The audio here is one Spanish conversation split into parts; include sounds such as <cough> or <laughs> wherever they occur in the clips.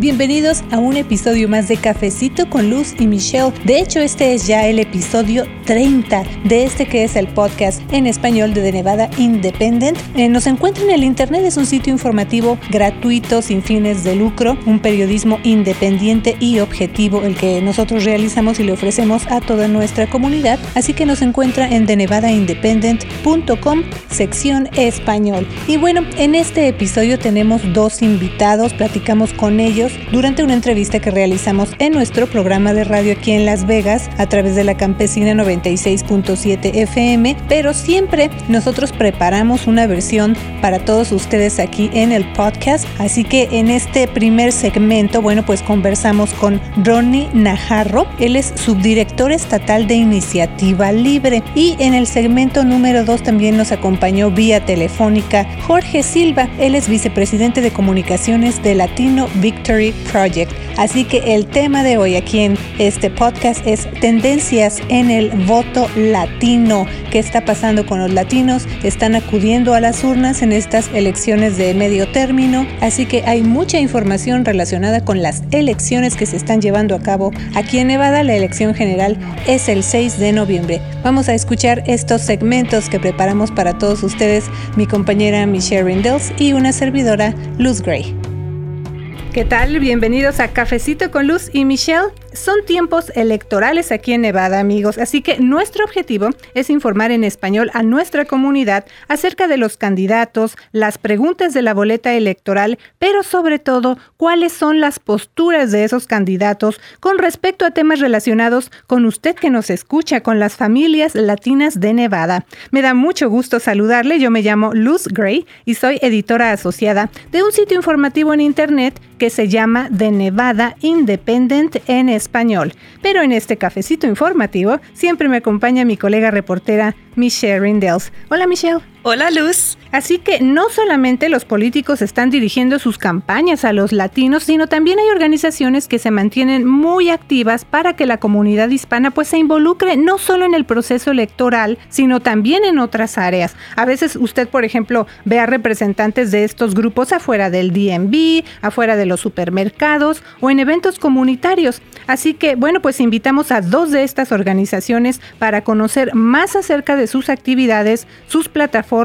Bienvenidos a un episodio más de Cafecito con Luz y Michelle. De hecho, este es ya el episodio 30 de este que es el podcast en español de The Nevada Independent. Eh, nos encuentra en el internet, es un sitio informativo gratuito, sin fines de lucro, un periodismo independiente y objetivo el que nosotros realizamos y le ofrecemos a toda nuestra comunidad. Así que nos encuentra en thenevadaindependent.com, sección español. Y bueno, en este episodio tenemos dos invitados, platicamos con ellos durante una entrevista que realizamos en nuestro programa de radio aquí en Las Vegas a través de la campesina 96.7 FM, pero siempre nosotros preparamos una versión para todos ustedes aquí en el podcast, así que en este primer segmento, bueno, pues conversamos con Ronnie Najarro, él es subdirector estatal de Iniciativa Libre. Y en el segmento número 2 también nos acompañó vía telefónica Jorge Silva, él es vicepresidente de comunicaciones de Latino Project. Así que el tema de hoy aquí en este podcast es tendencias en el voto latino. ¿Qué está pasando con los latinos? Están acudiendo a las urnas en estas elecciones de medio término. Así que hay mucha información relacionada con las elecciones que se están llevando a cabo aquí en Nevada. La elección general es el 6 de noviembre. Vamos a escuchar estos segmentos que preparamos para todos ustedes, mi compañera Michelle Rindels y una servidora, Luz Gray. ¿Qué tal? Bienvenidos a Cafecito con Luz y Michelle. Son tiempos electorales aquí en Nevada, amigos, así que nuestro objetivo es informar en español a nuestra comunidad acerca de los candidatos, las preguntas de la boleta electoral, pero sobre todo cuáles son las posturas de esos candidatos con respecto a temas relacionados con usted que nos escucha, con las familias latinas de Nevada. Me da mucho gusto saludarle, yo me llamo Luz Gray y soy editora asociada de un sitio informativo en internet que se llama The Nevada Independent en. Pero en este cafecito informativo siempre me acompaña mi colega reportera Michelle Rindels. Hola Michelle. Hola Luz. Así que no solamente los políticos están dirigiendo sus campañas a los latinos, sino también hay organizaciones que se mantienen muy activas para que la comunidad hispana pues se involucre no solo en el proceso electoral, sino también en otras áreas. A veces usted, por ejemplo, ve a representantes de estos grupos afuera del DMV, afuera de los supermercados o en eventos comunitarios. Así que, bueno, pues invitamos a dos de estas organizaciones para conocer más acerca de sus actividades, sus plataformas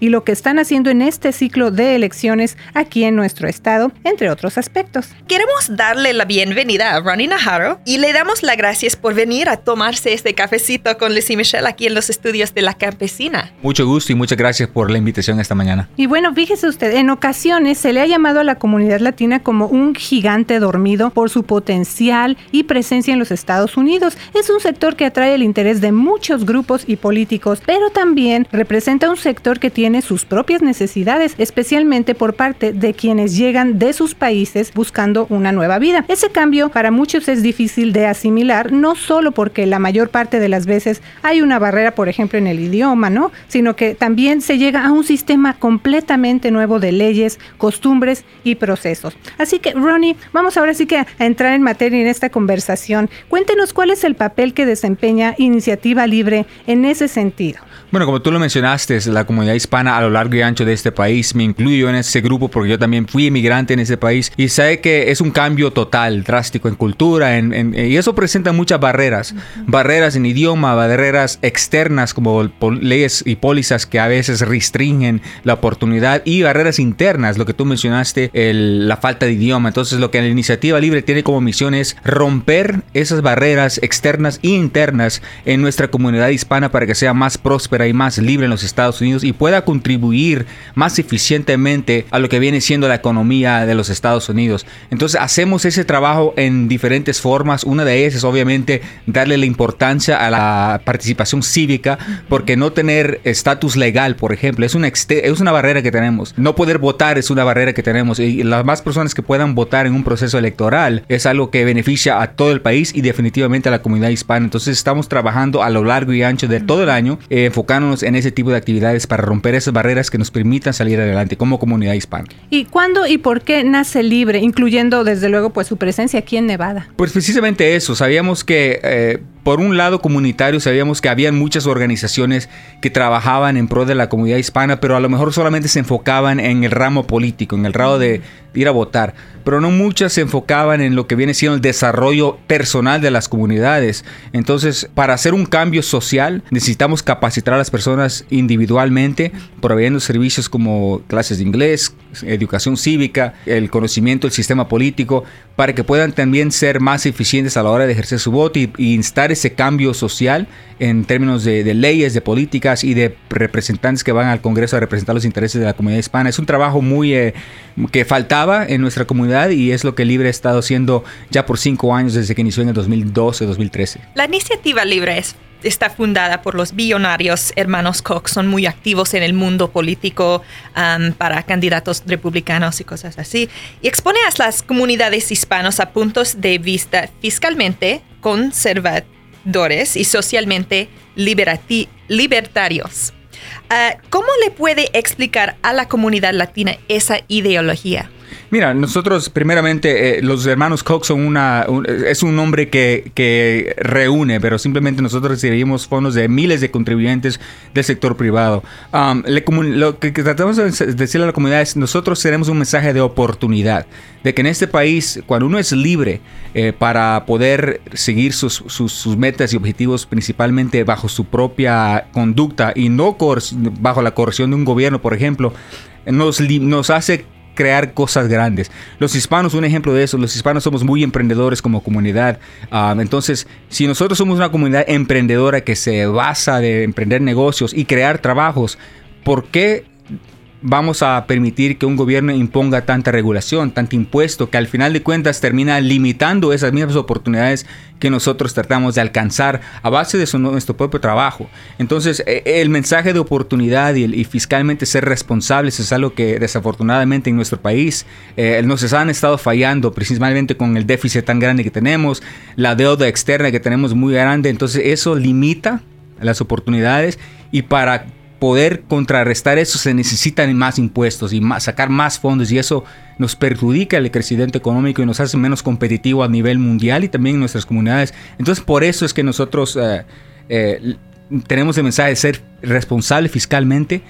y lo que están haciendo en este ciclo de elecciones aquí en nuestro estado, entre otros aspectos. Queremos darle la bienvenida a Ronnie Naharo y le damos las gracias por venir a tomarse este cafecito con Lucy Michelle aquí en los estudios de la campesina. Mucho gusto y muchas gracias por la invitación esta mañana. Y bueno, fíjese usted, en ocasiones se le ha llamado a la comunidad latina como un gigante dormido por su potencial y presencia en los Estados Unidos. Es un sector que atrae el interés de muchos grupos y políticos, pero también representa un sector que tiene sus propias necesidades, especialmente por parte de quienes llegan de sus países buscando una nueva vida. Ese cambio para muchos es difícil de asimilar, no solo porque la mayor parte de las veces hay una barrera, por ejemplo, en el idioma, ¿no? Sino que también se llega a un sistema completamente nuevo de leyes, costumbres y procesos. Así que, Ronnie, vamos ahora sí que a entrar en materia en esta conversación. Cuéntenos cuál es el papel que desempeña Iniciativa Libre en ese sentido. Bueno, como tú lo mencionaste, la comunidad hispana a lo largo y ancho de este país, me incluyo en ese grupo porque yo también fui inmigrante en ese país. Y sé que es un cambio total, drástico en cultura y eso presenta muchas barreras, barreras en idioma, barreras externas como leyes y pólizas que a veces restringen la oportunidad y barreras internas, lo que tú mencionaste, la falta de idioma. Entonces lo que la iniciativa libre tiene como misión es romper esas barreras externas e internas en nuestra comunidad hispana para que sea más próspera y más libre en los Estados Unidos y pueda contribuir más eficientemente a lo que viene siendo la economía de los Estados Unidos. Entonces hacemos ese trabajo en diferentes formas. Una de ellas es obviamente darle la importancia a la participación cívica porque no tener estatus legal, por ejemplo, es una, es una barrera que tenemos. No poder votar es una barrera que tenemos y las más personas que puedan votar en un proceso electoral es algo que beneficia a todo el país y definitivamente a la comunidad hispana. Entonces estamos trabajando a lo largo y ancho de todo el año eh, enfocando en ese tipo de actividades para romper esas barreras que nos permitan salir adelante como comunidad hispana. ¿Y cuándo y por qué nace Libre, incluyendo desde luego pues su presencia aquí en Nevada? Pues precisamente eso, sabíamos que... Eh, por un lado comunitario sabíamos que habían muchas organizaciones que trabajaban en pro de la comunidad hispana, pero a lo mejor solamente se enfocaban en el ramo político, en el ramo de ir a votar, pero no muchas se enfocaban en lo que viene siendo el desarrollo personal de las comunidades. Entonces, para hacer un cambio social, necesitamos capacitar a las personas individualmente, proveyendo servicios como clases de inglés, educación cívica, el conocimiento del sistema político, para que puedan también ser más eficientes a la hora de ejercer su voto y, instar ese cambio social en términos de, leyes, de políticas y de representantes que van al Congreso a representar los intereses de la comunidad hispana. Es un trabajo muy eh, que faltaba en nuestra comunidad y es lo que Libre ha estado haciendo ya por cinco años desde que inició en el 2012-2013. La iniciativa Libre es está fundada por los billonarios hermanos Koch, son muy activos en el mundo político para candidatos republicanos y cosas así, y expone a las comunidades hispanos a puntos de vista fiscalmente conservadores y socialmente libertarios. Uh, ¿Cómo le puede explicar a la comunidad latina esa ideología? Mira, nosotros primeramente, eh, los hermanos Koch son una, es un nombre que, que, reúne, pero simplemente nosotros recibimos fondos de miles de contribuyentes del sector privado. Um, lo que, tratamos de decirle a la comunidad es, nosotros tenemos un mensaje de oportunidad, de que en este país, cuando uno es libre eh, para poder seguir sus, sus, sus, metas y objetivos principalmente bajo su propia conducta y no bajo la corrección de un gobierno, por ejemplo, nos, nos hace crear cosas grandes. Los hispanos, un ejemplo de eso, los hispanos somos muy emprendedores como comunidad. Ah, entonces, si nosotros somos una comunidad emprendedora que se basa de emprender negocios y crear trabajos, ¿por qué vamos a permitir que un gobierno imponga tanta regulación, tanto impuesto, que al final de cuentas termina limitando esas mismas oportunidades que nosotros tratamos de alcanzar a base de nuestro propio trabajo. Entonces, e, el mensaje de oportunidad y, fiscalmente ser responsables es algo que desafortunadamente en nuestro país eh, nos han estado fallando, principalmente con el déficit tan grande que tenemos, la deuda externa que tenemos muy grande, entonces eso limita las oportunidades y para poder contrarrestar eso se necesitan más impuestos y sacar más fondos y eso nos perjudica el crecimiento económico y nos hace menos competitivo a nivel mundial y también en nuestras comunidades. Entonces por eso es que nosotros eh, eh, tenemos el mensaje de ser responsable fiscalmente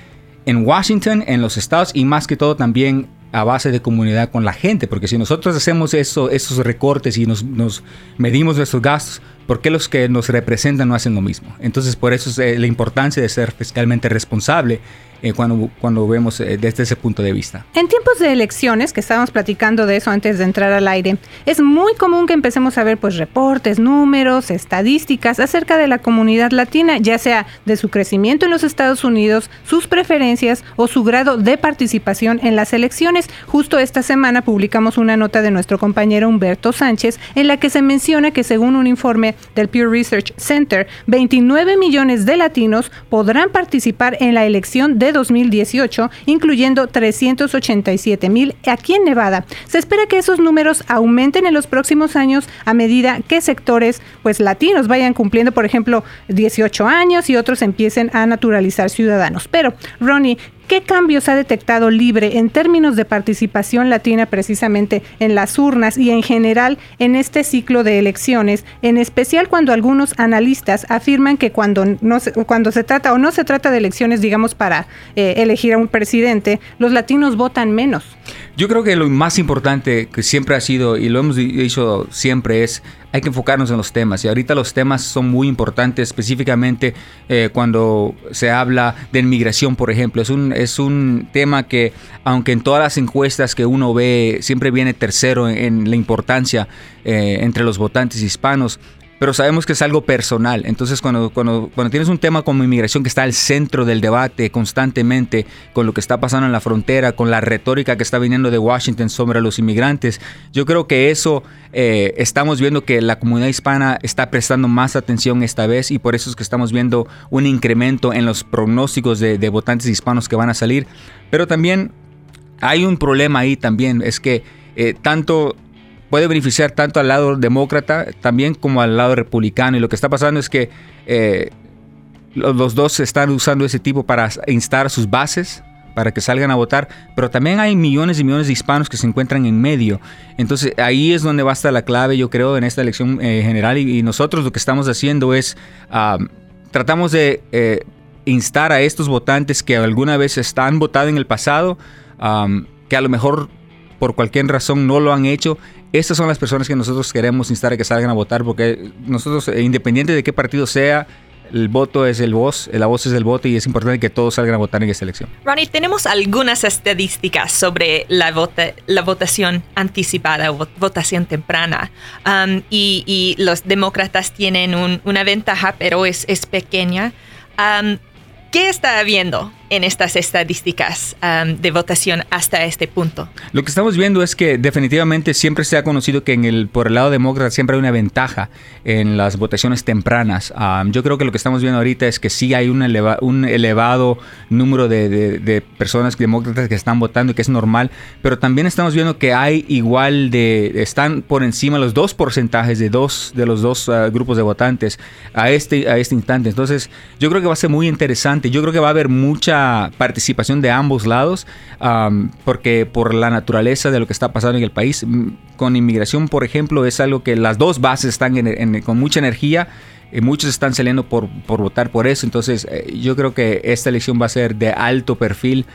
en Washington, en los estados y más que todo también a base de comunidad con la gente, porque si nosotros hacemos eso, esos recortes y nos, nos medimos nuestros gastos, ¿por qué los que nos representan no hacen lo mismo? Entonces, por eso es eh, la importancia de ser fiscalmente responsable eh, cuando, cuando vemos eh, desde ese punto de vista. En tiempos de elecciones, que estábamos platicando de eso antes de entrar al aire, es muy común que empecemos a ver pues reportes, números, estadísticas acerca de la comunidad latina, ya sea de su crecimiento en los Estados Unidos, sus preferencias o su grado de participación en las elecciones. Justo esta semana publicamos una nota de nuestro compañero Humberto Sánchez en la que se menciona que según un informe del Pew Research Center, 29 millones de latinos podrán participar en la elección de 2018, incluyendo 387 mil aquí en Nevada. Se espera que esos números aumenten en los próximos años a medida que sectores pues latinos vayan cumpliendo, por ejemplo, 18 años y otros empiecen a naturalizar ciudadanos. Pero, Ronnie, ¿Qué cambios ha detectado Libre en términos de participación latina precisamente en las urnas y en general en este ciclo de elecciones, en especial cuando algunos analistas afirman que cuando, no se, cuando se trata o no se trata de elecciones, digamos, para eh, elegir a un presidente, los latinos votan menos? Yo creo que lo más importante que siempre ha sido, y lo hemos dicho siempre, es hay que enfocarnos en los temas. Y ahorita los temas son muy importantes, específicamente eh, cuando se habla de inmigración, por ejemplo. Es un, es un tema que, aunque en todas las encuestas que uno ve, siempre viene tercero en, la importancia eh, entre los votantes hispanos, pero sabemos que es algo personal. Entonces, cuando, cuando, cuando tienes un tema como inmigración que está al centro del debate constantemente, con lo que está pasando en la frontera, con la retórica que está viniendo de Washington sobre los inmigrantes, yo creo que eso eh, estamos viendo que la comunidad hispana está prestando más atención esta vez y por eso es que estamos viendo un incremento en los pronósticos de, votantes hispanos que van a salir. Pero también hay un problema ahí también, es que eh, tanto puede beneficiar tanto al lado demócrata también como al lado republicano. Y lo que está pasando es que eh, los dos están usando ese tipo para instar sus bases para que salgan a votar, pero también hay millones y millones de hispanos que se encuentran en medio. Entonces ahí es donde va a estar la clave, yo creo, en esta elección eh, general y, nosotros lo que estamos haciendo es, tratamos de eh, instar a estos votantes que alguna vez están votado en el pasado, que a lo mejor por cualquier razón no lo han hecho, estas son las personas que nosotros queremos instar a que salgan a votar, porque nosotros, eh, independiente de qué partido sea, el voto es el voz, la voz es el voto y es importante que todos salgan a votar en esta elección. Ronnie, tenemos algunas estadísticas sobre la, la votación anticipada o votación temprana um, y, los demócratas tienen una ventaja, pero es, es pequeña. Um, ¿Qué está habiendo en estas estadísticas um, de votación hasta este punto? Lo que estamos viendo es que definitivamente siempre se ha conocido que en el, por el lado demócrata siempre hay una ventaja en las votaciones tempranas. Um, yo creo que lo que estamos viendo ahorita es que sí hay un, elevado número de, personas demócratas que están votando y que es normal, pero también estamos viendo que hay igual de, están por encima los dos porcentajes de dos de los dos uh, grupos de votantes a este, a este instante. Entonces yo creo que va a ser muy interesante yo creo que va a haber mucha participación de ambos lados, porque por la naturaleza de lo que está pasando en el país, con inmigración, por ejemplo, es algo que las dos bases están con mucha energía. Y muchos están saliendo por, votar por eso. Entonces, eh, yo creo que esta elección va a ser de alto perfil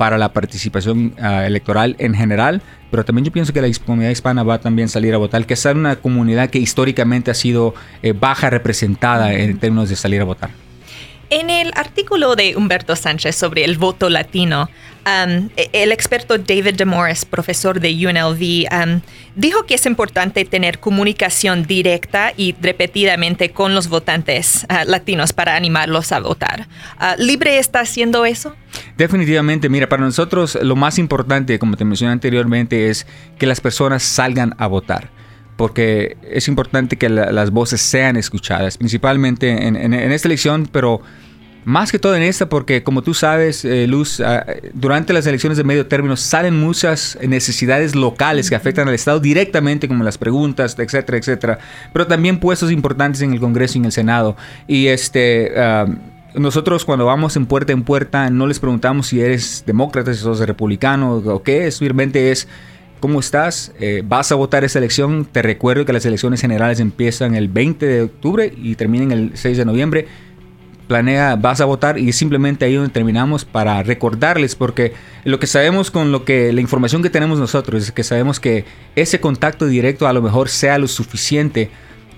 para la participación ah, electoral en general, pero también yo pienso que la comunidad hispana va a también salir a votar, que es una comunidad que históricamente ha sido eh, baja representada en términos de salir a votar. En el artículo de Humberto Sánchez sobre el voto latino, um, el experto David DeMorris, profesor de UNLV, um, dijo que es importante tener comunicación directa y repetidamente con los votantes uh, latinos para animarlos a votar. Uh, ¿Libre está haciendo eso? Definitivamente, mira, para nosotros lo más importante, como te mencioné anteriormente, es que las personas salgan a votar porque es importante que las voces sean escuchadas, principalmente en, esta elección, pero más que todo en esta, porque como tú sabes, eh, Luz, ah, durante las elecciones de medio término salen muchas necesidades locales que afectan al Estado directamente, como las preguntas, etcétera, etcétera, pero también puestos importantes en el Congreso y en el Senado. Y este... Ah, nosotros cuando vamos en puerta en puerta no les preguntamos si eres demócrata, si sos republicano o qué, simplemente es ¿Cómo estás? Eh, ¿Vas a votar esta elección? Te recuerdo que las elecciones generales empiezan el 20 de octubre y terminan el 6 de noviembre. Planea, vas a votar y simplemente ahí donde terminamos para recordarles, porque lo que sabemos con lo que la información que tenemos nosotros es que sabemos que ese contacto directo a lo mejor sea lo suficiente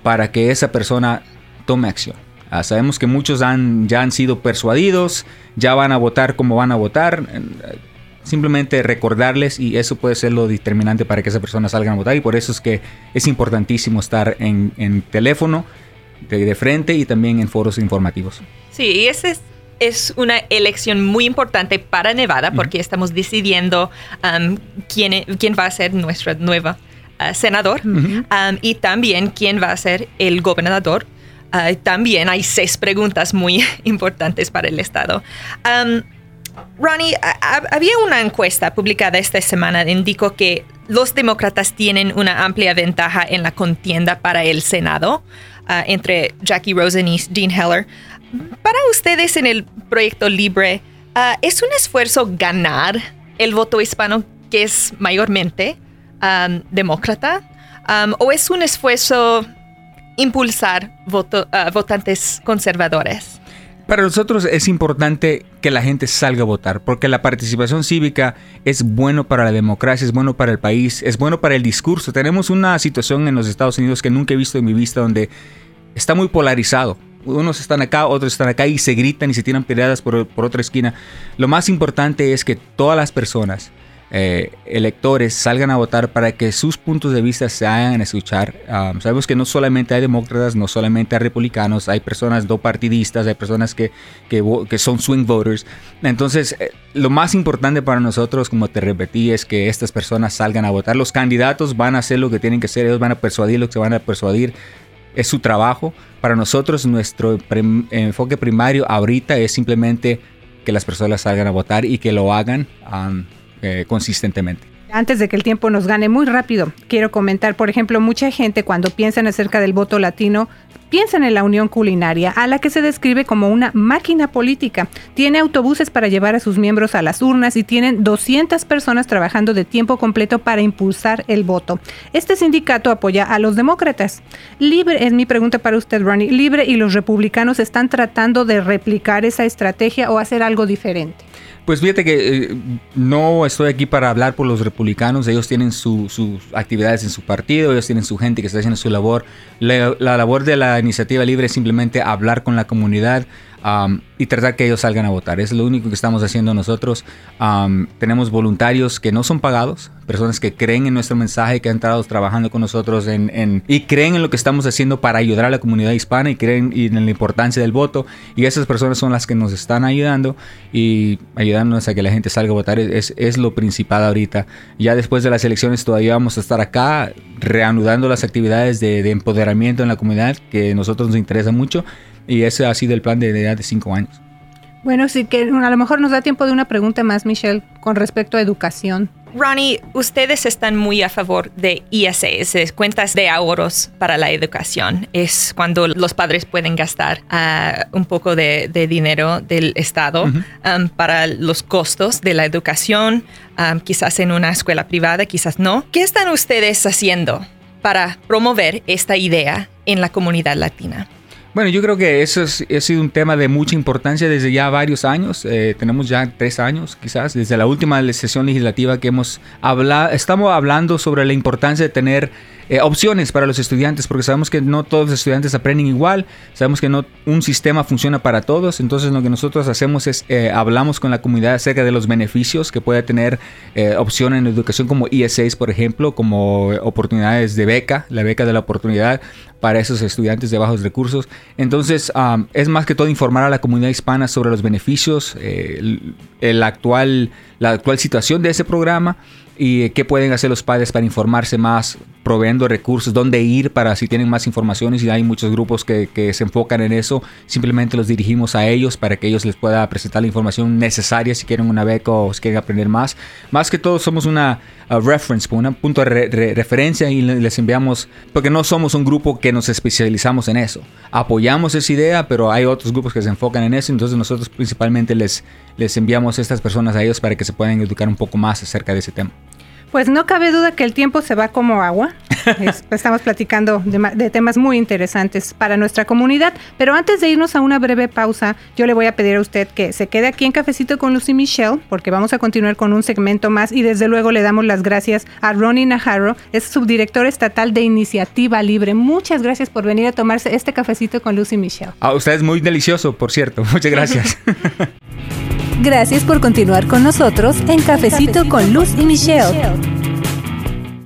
para que esa persona tome acción. Ah, sabemos que muchos han, ya han sido persuadidos, ya van a votar como van a votar simplemente recordarles y eso puede ser lo determinante para que esa persona salga a votar y por eso es que es importantísimo estar en, teléfono de, frente y también en foros informativos. Sí, y esa es, es, una elección muy importante para Nevada porque estamos decidiendo um, quién, quién va a ser nuestro nuevo uh, senador um, y también quién va a ser el gobernador. Uh, también hay seis preguntas muy <laughs> importantes para el Estado. Um, Ronnie, había una encuesta publicada esta semana que indicó que los demócratas tienen una amplia ventaja en la contienda para el Senado ah, entre Jackie Rosen y Dean Heller. Para ustedes en el proyecto Libre, ah, ¿es un esfuerzo ganar el voto hispano que es mayormente demócrata? ¿O es un esfuerzo impulsar ah, votantes conservadores? Para nosotros es importante que la gente salga a votar, porque la participación cívica es bueno para la democracia, es bueno para el país, es bueno para el discurso. Tenemos una situación en los Estados Unidos que nunca he visto en mi vista donde está muy polarizado. Unos están acá, otros están acá y se gritan y se tiran peleadas por, por otra esquina. Lo más importante es que todas las personas eh, electores salgan a votar para que sus puntos de vista se hagan escuchar. Um, sabemos que no solamente hay demócratas, no solamente hay republicanos, hay personas no partidistas, hay personas que, que, son swing voters. Entonces, eh, lo más importante para nosotros, como te repetí, es que estas personas salgan a votar. Los candidatos van a hacer lo que tienen que hacer, ellos van a persuadir lo que se van a persuadir. Es su trabajo. Para nosotros, nuestro enfoque primario ahorita es simplemente que las personas salgan a votar y que lo hagan. Um, eh, consistentemente. Antes de que el tiempo nos gane muy rápido, quiero comentar, por ejemplo, mucha gente cuando piensan acerca del voto latino Piensen en la Unión Culinaria, a la que se describe como una máquina política. Tiene autobuses para llevar a sus miembros a las urnas y tienen 200 personas trabajando de tiempo completo para impulsar el voto. Este sindicato apoya a los demócratas. Libre es mi pregunta para usted, Ronnie. Libre y los republicanos están tratando de replicar esa estrategia o hacer algo diferente. Pues fíjate que eh, no estoy aquí para hablar por los republicanos, ellos tienen sus actividades en su partido, ellos tienen su gente que está haciendo su labor. La, la labor de la iniciativa libre es simplemente hablar con la comunidad, y tratar que ellos salgan a votar. Es lo único que estamos haciendo nosotros. tenemos voluntarios que no son pagados, personas que creen en nuestro mensaje, que han estado trabajando con nosotros en, y creen en lo que estamos haciendo para ayudar a la comunidad hispana y creen en la importancia del voto. Y esas personas son las que nos están ayudando y ayudándonos a que la gente salga a votar. Es, es lo principal ahorita. Ya después de las elecciones todavía vamos a estar acá reanudando las actividades de, de empoderamiento en la comunidad que a nosotros nos interesa mucho y ese ha sido el plan de edad de cinco años. Bueno, sí que a lo mejor nos da tiempo de una pregunta más, Michelle, con respecto a educación. Ronnie, ustedes están muy a favor de ISAs, cuentas de ahorros para la educación. Es cuando los padres pueden gastar ah, un poco de, dinero del Estado um, para los costos de la educación, um, quizás en una escuela privada, quizás no. ¿Qué están ustedes haciendo para promover esta idea en la comunidad latina? Bueno, yo creo que eso ha sido un tema de mucha importancia desde ya varios años. Eh, tenemos ya tres años, quizás, desde la última sesión legislativa que hemos hablado. Estamos hablando sobre la importancia de tener eh, opciones para los estudiantes, porque sabemos que no todos los estudiantes aprenden igual, sabemos que no un sistema funciona para todos, entonces lo que nosotros hacemos es eh, hablamos con la comunidad acerca de los beneficios que puede tener eh, opción en educación como ESAs, por ejemplo, como oportunidades de beca, la beca de la oportunidad para esos estudiantes de bajos recursos. Entonces, es más que todo informar a la comunidad hispana sobre los beneficios, el actual, la actual situación de ese programa y qué pueden hacer los padres para informarse más, proveyendo recursos, dónde ir para si tienen más informaciones y hay muchos grupos que, se enfocan en eso, simplemente los dirigimos a ellos para que ellos les pueda presentar la información necesaria si quieren una beca o si quieren aprender más. Más que todo somos una reference, un punto de referencia y les enviamos, porque no somos un grupo que nos especializamos en eso. Apoyamos esa idea, pero hay otros grupos que se enfocan en eso, entonces nosotros principalmente les, les enviamos a estas personas a ellos para que se puedan educar un poco más acerca de ese tema. Pues no cabe duda que el tiempo se va como agua. <laughs> estamos platicando de, temas muy interesantes para nuestra comunidad. Pero antes de irnos a una breve pausa, yo le voy a pedir a usted que se quede aquí en Cafecito con Lucy Michelle, porque vamos a continuar con un segmento más y desde luego le damos las gracias a Ronnie Najarro, es subdirector estatal de Iniciativa Libre. Muchas gracias por venir a tomarse este cafecito con Lucy Michelle. A usted es muy delicioso, por cierto. Muchas gracias. <laughs> Gracias por continuar con nosotros en Cafecito con Luz y Michelle.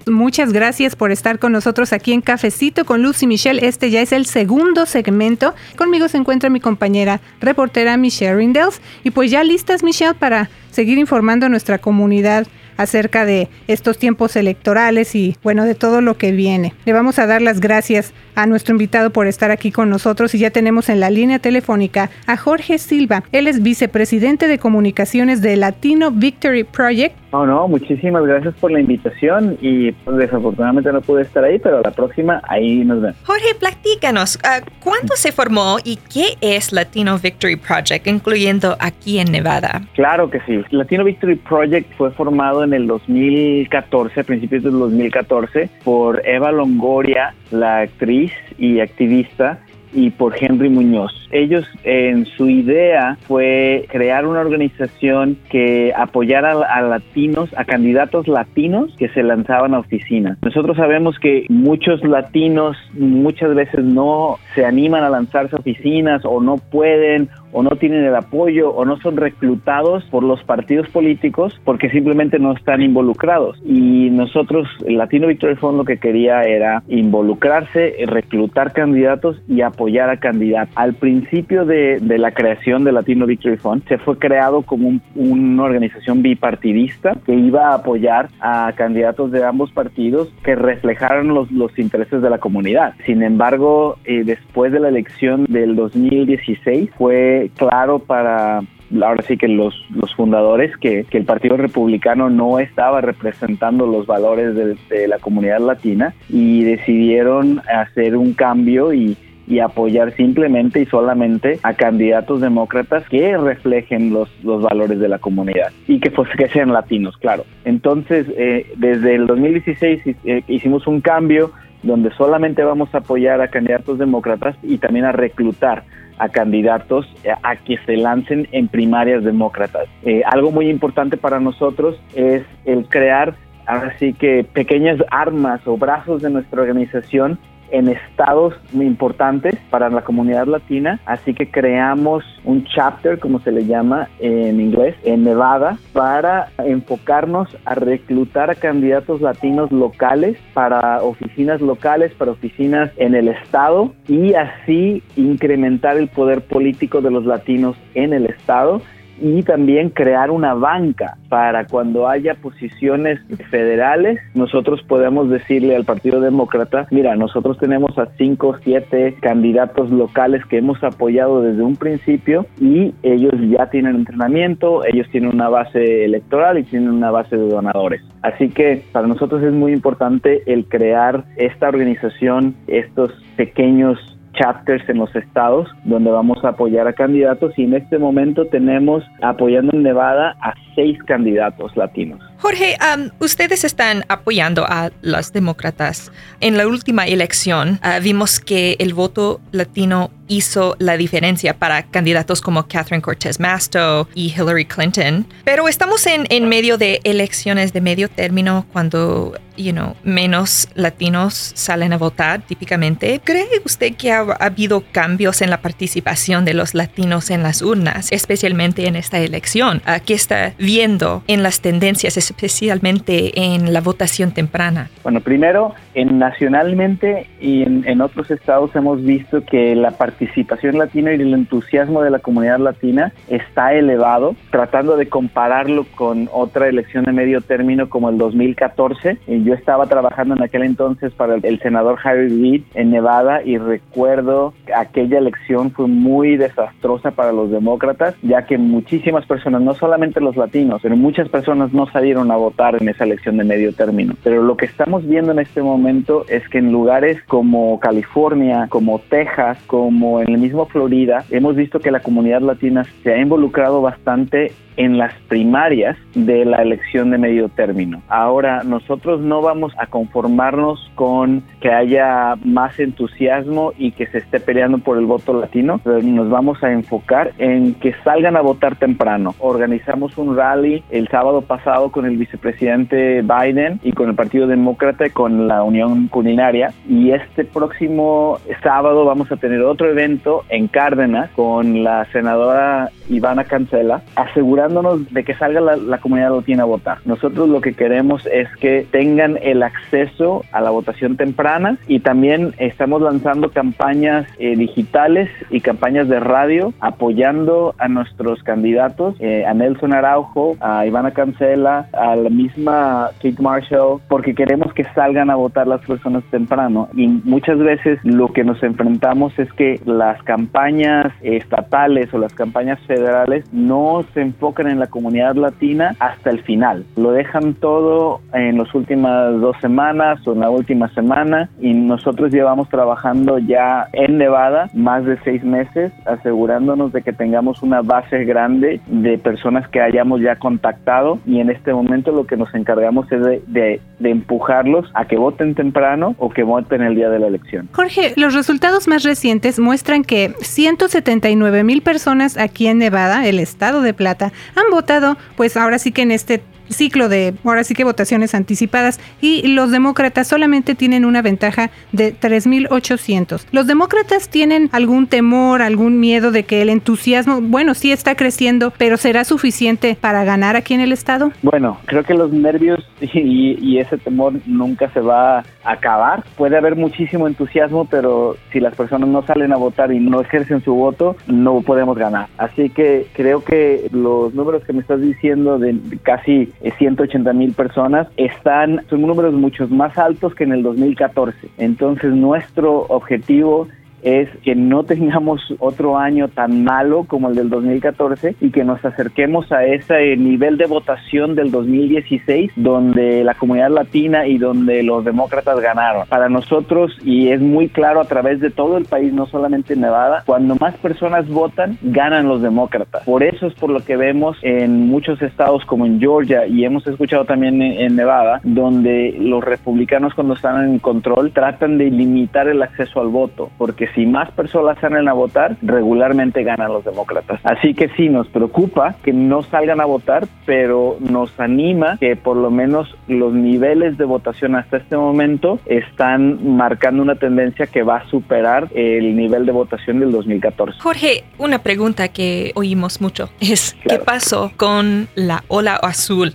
Muchas gracias por estar con nosotros aquí en Cafecito con Luz y Michelle. Este ya es el segundo segmento. Conmigo se encuentra mi compañera reportera Michelle Rindels. Y pues ya listas, Michelle, para seguir informando a nuestra comunidad acerca de estos tiempos electorales y bueno, de todo lo que viene. Le vamos a dar las gracias a nuestro invitado por estar aquí con nosotros y ya tenemos en la línea telefónica a Jorge Silva. Él es vicepresidente de comunicaciones de Latino Victory Project. No, no, muchísimas gracias por la invitación y pues, desafortunadamente no pude estar ahí, pero la próxima ahí nos vemos. Jorge, platícanos, ah, ¿cuándo se formó y qué es Latino Victory Project, incluyendo aquí en Nevada? Claro que sí. Latino Victory Project fue formado en el 2014, a principios del 2014, por Eva Longoria, la actriz y activista, y por Henry Muñoz. Ellos en su idea fue crear una organización que apoyara a, latinos, a candidatos latinos que se lanzaban a oficinas. Nosotros sabemos que muchos latinos muchas veces no se animan a lanzarse a oficinas o no pueden o no tienen el apoyo o no son reclutados por los partidos políticos porque simplemente no están involucrados. Y nosotros, el Latino Victory Fund, lo que quería era involucrarse, reclutar candidatos y apoyar a candidatos. Al principio de, la creación del Latino Victory Fund, se fue creado como una organización bipartidista que iba a apoyar a candidatos de ambos partidos que reflejaran los, los intereses de la comunidad. Sin embargo, eh, después de la elección del 2016 fue claro para ahora sí que los, fundadores que, el Partido Republicano no estaba representando los valores de, la comunidad latina y decidieron hacer un cambio y, apoyar simplemente y solamente a candidatos demócratas que reflejen los, valores de la comunidad y que, pues, sean latinos, claro. Entonces, eh, desde el 2016 eh, hicimos un cambio donde solamente vamos a apoyar a candidatos demócratas y también a reclutar a candidatos a que se lancen en primarias demócratas. Eh, algo muy importante para nosotros es el crear ahora sí que pequeñas armas o brazos de nuestra organización en estados muy importantes para la comunidad latina, así que creamos un chapter, como se le llama en inglés, en Nevada, para enfocarnos a reclutar a candidatos latinos locales para oficinas locales, para oficinas en el estado y así incrementar el poder político de los latinos en el estado y también crear una banca para cuando haya posiciones federales, nosotros podemos decirle al Partido Demócrata, mira, nosotros tenemos a cinco o siete candidatos locales que hemos apoyado desde un principio y ellos ya tienen entrenamiento, ellos tienen una base electoral y tienen una base de donadores. Así que para nosotros es muy importante el crear esta organización, estos pequeños chapters en los estados donde vamos a apoyar a candidatos y en este momento tenemos apoyando en Nevada a seis candidatos latinos. Jorge, ustedes están apoyando a los demócratas. En la última elección ah, vimos que el voto latino hizo la diferencia para candidatos como Catherine Cortez Masto y Hillary Clinton. Pero estamos en, en medio de elecciones de medio término cuando you know, menos latinos salen a votar típicamente. ¿Cree usted que ha, habido cambios en la participación de los latinos en las urnas, especialmente en esta elección? ¿Qué está viendo en las tendencias, especialmente en la votación temprana? Bueno, primero, en nacionalmente y en, en otros estados hemos visto que la participación latina y el entusiasmo de la comunidad latina está elevado, tratando de compararlo con otra elección de medio término como el 2014. Yo estaba trabajando en aquel entonces para el senador Harry Reid en Nevada y recuerdo que aquella elección fue muy desastrosa para los demócratas, ya que muchísimas personas, no solamente los latinos, pero muchas personas no salieron a votar en esa elección de medio término. Pero lo que estamos viendo en este momento es que en lugares como California, como Texas, como en el mismo Florida, hemos visto que la comunidad latina se ha involucrado bastante en las primarias de la elección de medio término. Ahora, nosotros no vamos a conformarnos con que haya más entusiasmo y que se esté peleando por el voto latino, pero nos vamos a enfocar en que salgan a votar temprano. Organizamos un rally el sábado pasado con el vicepresidente Biden y con el Partido Demócrata con la Unión Culinaria y este próximo sábado vamos a tener otro evento en Cárdenas con la senadora Ivana Cancela asegurando de que salga la, comunidad latina a votar. Nosotros lo que queremos es que tengan el acceso a la votación temprana y también estamos lanzando campañas eh, digitales y campañas de radio apoyando a nuestros candidatos, eh, a Nelson Araujo, a Ivana Cancela, a la misma Kate Marshall, porque queremos que salgan a votar las personas temprano. Y muchas veces lo que nos enfrentamos es que las campañas estatales o las campañas federales no se enfocan en la comunidad latina hasta el final. Lo dejan todo en las últimas dos semanas o en la última semana y nosotros llevamos trabajando ya en Nevada más de seis meses asegurándonos de que tengamos una base grande de personas que hayamos ya contactado y en este momento lo que nos encargamos es de, de, de empujarlos a que voten temprano o que voten el día de la elección. Jorge, los resultados más recientes muestran que 179 mil personas aquí en Nevada, el estado de Plata, han votado, pues ahora sí que en este ciclo de, ahora sí que votaciones anticipadas, y los demócratas solamente tienen una ventaja de 3.800. ¿Los demócratas tienen algún temor, algún miedo de que el entusiasmo, bueno, sí está creciendo, pero será suficiente para ganar aquí en el estado? Bueno, creo que los nervios <laughs> y, y ese temor nunca se va a acabar. Puede haber muchísimo entusiasmo, pero si las personas no salen a votar y no ejercen su voto, no podemos ganar. Así que creo que los números que me estás diciendo de casi 180 mil personas, están, son números muchos más altos que en el 2014. Entonces nuestro objetivo es que no tengamos otro año tan malo como el del 2014 y que nos acerquemos a ese nivel de votación del 2016 donde la comunidad latina y donde los demócratas ganaron. Para nosotros, y es muy claro a través de todo el país, no solamente en Nevada, cuando más personas votan, ganan los demócratas. Por eso es por lo que vemos en muchos estados como en Georgia y hemos escuchado también en, Nevada, donde los republicanos cuando están en control tratan de limitar el acceso al voto, porque si más personas salen a votar, regularmente ganan los demócratas. Así que sí, nos preocupa que no salgan a votar, pero nos anima que por lo menos los niveles de votación hasta este momento están marcando una tendencia que va a superar el nivel de votación del 2014. Jorge, una pregunta que oímos mucho es, ¿qué pasó con la ola azul?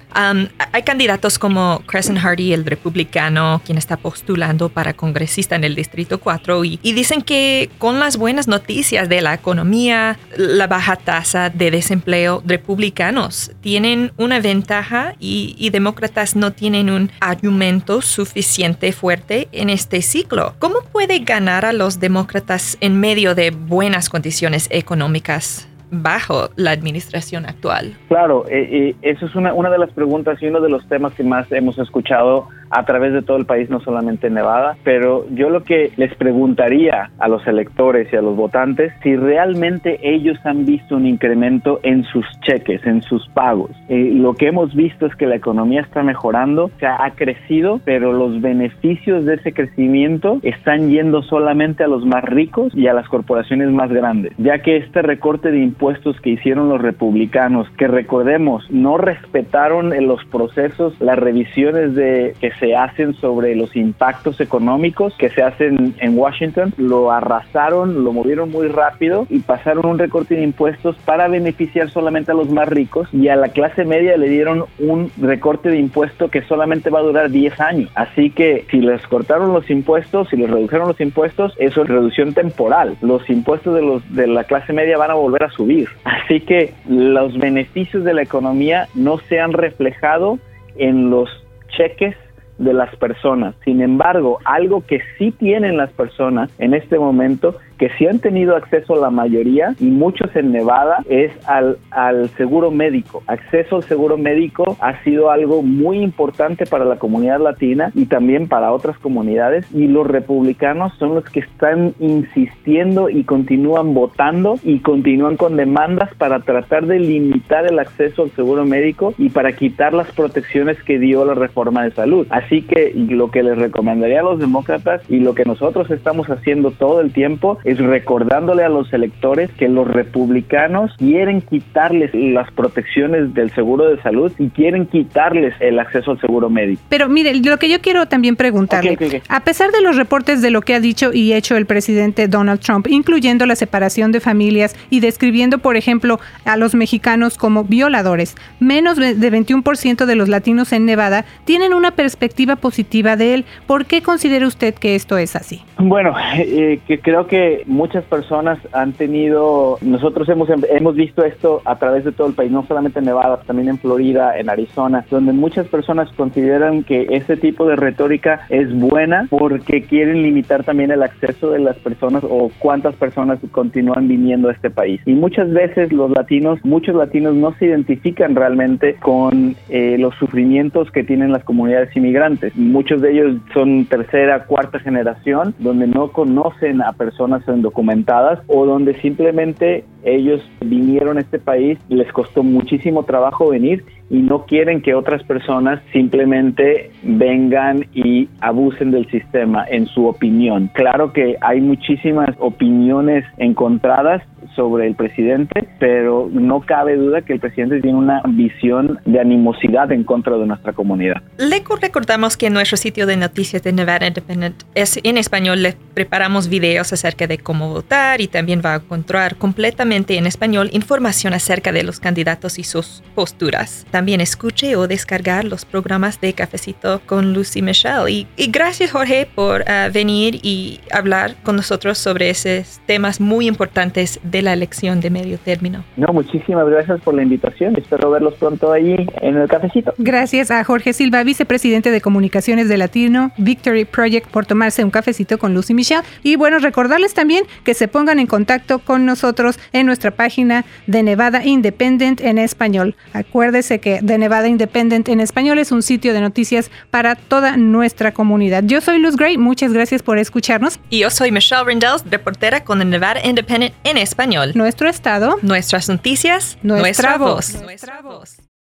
hay candidatos como Crescent Hardy, el republicano, quien está postulando para congresista en el Distrito 4, y, y dicen que con las buenas noticias de la economía, la baja tasa de desempleo, republicanos tienen una ventaja y, y demócratas no tienen un argumento suficiente fuerte en este ciclo. ¿Cómo puede ganar a los demócratas en medio de buenas condiciones económicas? Bajo la administración actual? Claro, eh, eh, eso es una, una de las preguntas y uno de los temas que más hemos escuchado a través de todo el país, no solamente en Nevada, pero yo lo que les preguntaría a los electores y a los votantes si realmente ellos han visto un incremento en sus cheques, en sus pagos. Eh, lo que hemos visto es que la economía está mejorando, se ha crecido, pero los beneficios de ese crecimiento están yendo solamente a los más ricos y a las corporaciones más grandes, ya que este recorte de impuestos que hicieron los republicanos, que recordemos, no respetaron en los procesos las revisiones de que se hacen sobre los impactos económicos que se hacen en Washington, lo arrasaron, lo movieron muy rápido y pasaron un recorte de impuestos para beneficiar solamente a los más ricos y a la clase media le dieron un recorte de impuesto que solamente va a durar 10 años. Así que si les cortaron los impuestos, si les redujeron los impuestos, eso es reducción temporal. Los impuestos de los de la clase media van a volver a subir. Así que los beneficios de la economía no se han reflejado en los cheques de las personas. Sin embargo, algo que sí tienen las personas en este momento que sí han tenido acceso la mayoría y muchos en Nevada es al, al seguro médico. Acceso al seguro médico ha sido algo muy importante para la comunidad latina y también para otras comunidades y los republicanos son los que están insistiendo y continúan votando y continúan con demandas para tratar de limitar el acceso al seguro médico y para quitar las protecciones que dio la reforma de salud. Así que lo que les recomendaría a los demócratas y lo que nosotros estamos haciendo todo el tiempo recordándole a los electores que los republicanos quieren quitarles las protecciones del seguro de salud y quieren quitarles el acceso al seguro médico. Pero mire, lo que yo quiero también preguntarle, a pesar de los reportes de lo que ha dicho y hecho el presidente Donald Trump, incluyendo la separación de familias y describiendo, por ejemplo, a los mexicanos como violadores, menos de 21% de los latinos en Nevada tienen una perspectiva positiva de él. ¿Por qué considera usted que esto es así? Bueno, eh, que creo que muchas personas han tenido, nosotros hemos, hemos visto esto a través de todo el país, no solamente en Nevada, también en Florida, en Arizona, donde muchas personas consideran que ese tipo de retórica es buena porque quieren limitar también el acceso de las personas o cuántas personas continúan viniendo a este país. Y muchas veces los latinos, muchos latinos no se identifican realmente con eh, los sufrimientos que tienen las comunidades inmigrantes. Muchos de ellos son tercera, cuarta generación, donde no conocen a personas documentadas o donde simplemente ellos vinieron a este país, les costó muchísimo trabajo venir y no quieren que otras personas simplemente vengan y abusen del sistema en su opinión. Claro que hay muchísimas opiniones encontradas sobre el presidente, pero no cabe duda que el presidente tiene una visión de animosidad en contra de nuestra comunidad. Le recordamos que en nuestro sitio de noticias de Nevada Independent es en español le preparamos videos acerca de cómo votar y también va a encontrar completamente en español información acerca de los candidatos y sus posturas. También escuche o descargar los programas de Cafecito con Lucy Michelle. Y, gracias Jorge por ah, venir y hablar con nosotros sobre esos temas muy importantes de de la elección de medio término. No, muchísimas gracias por la invitación. Espero verlos pronto allí en el cafecito. Gracias a Jorge Silva, vicepresidente de comunicaciones de Latino Victory Project, por tomarse un cafecito con Lucy Michelle. Y bueno, recordarles también que se pongan en contacto con nosotros en nuestra página de Nevada Independent en español. Acuérdese que de Nevada Independent en español es un sitio de noticias para toda nuestra comunidad. Yo soy Luz Gray, muchas gracias por escucharnos. Y yo soy Michelle Rendells, reportera con The Nevada Independent en español. Nuestro estado, nuestras noticias, nuestra, voz. Nuestra voz.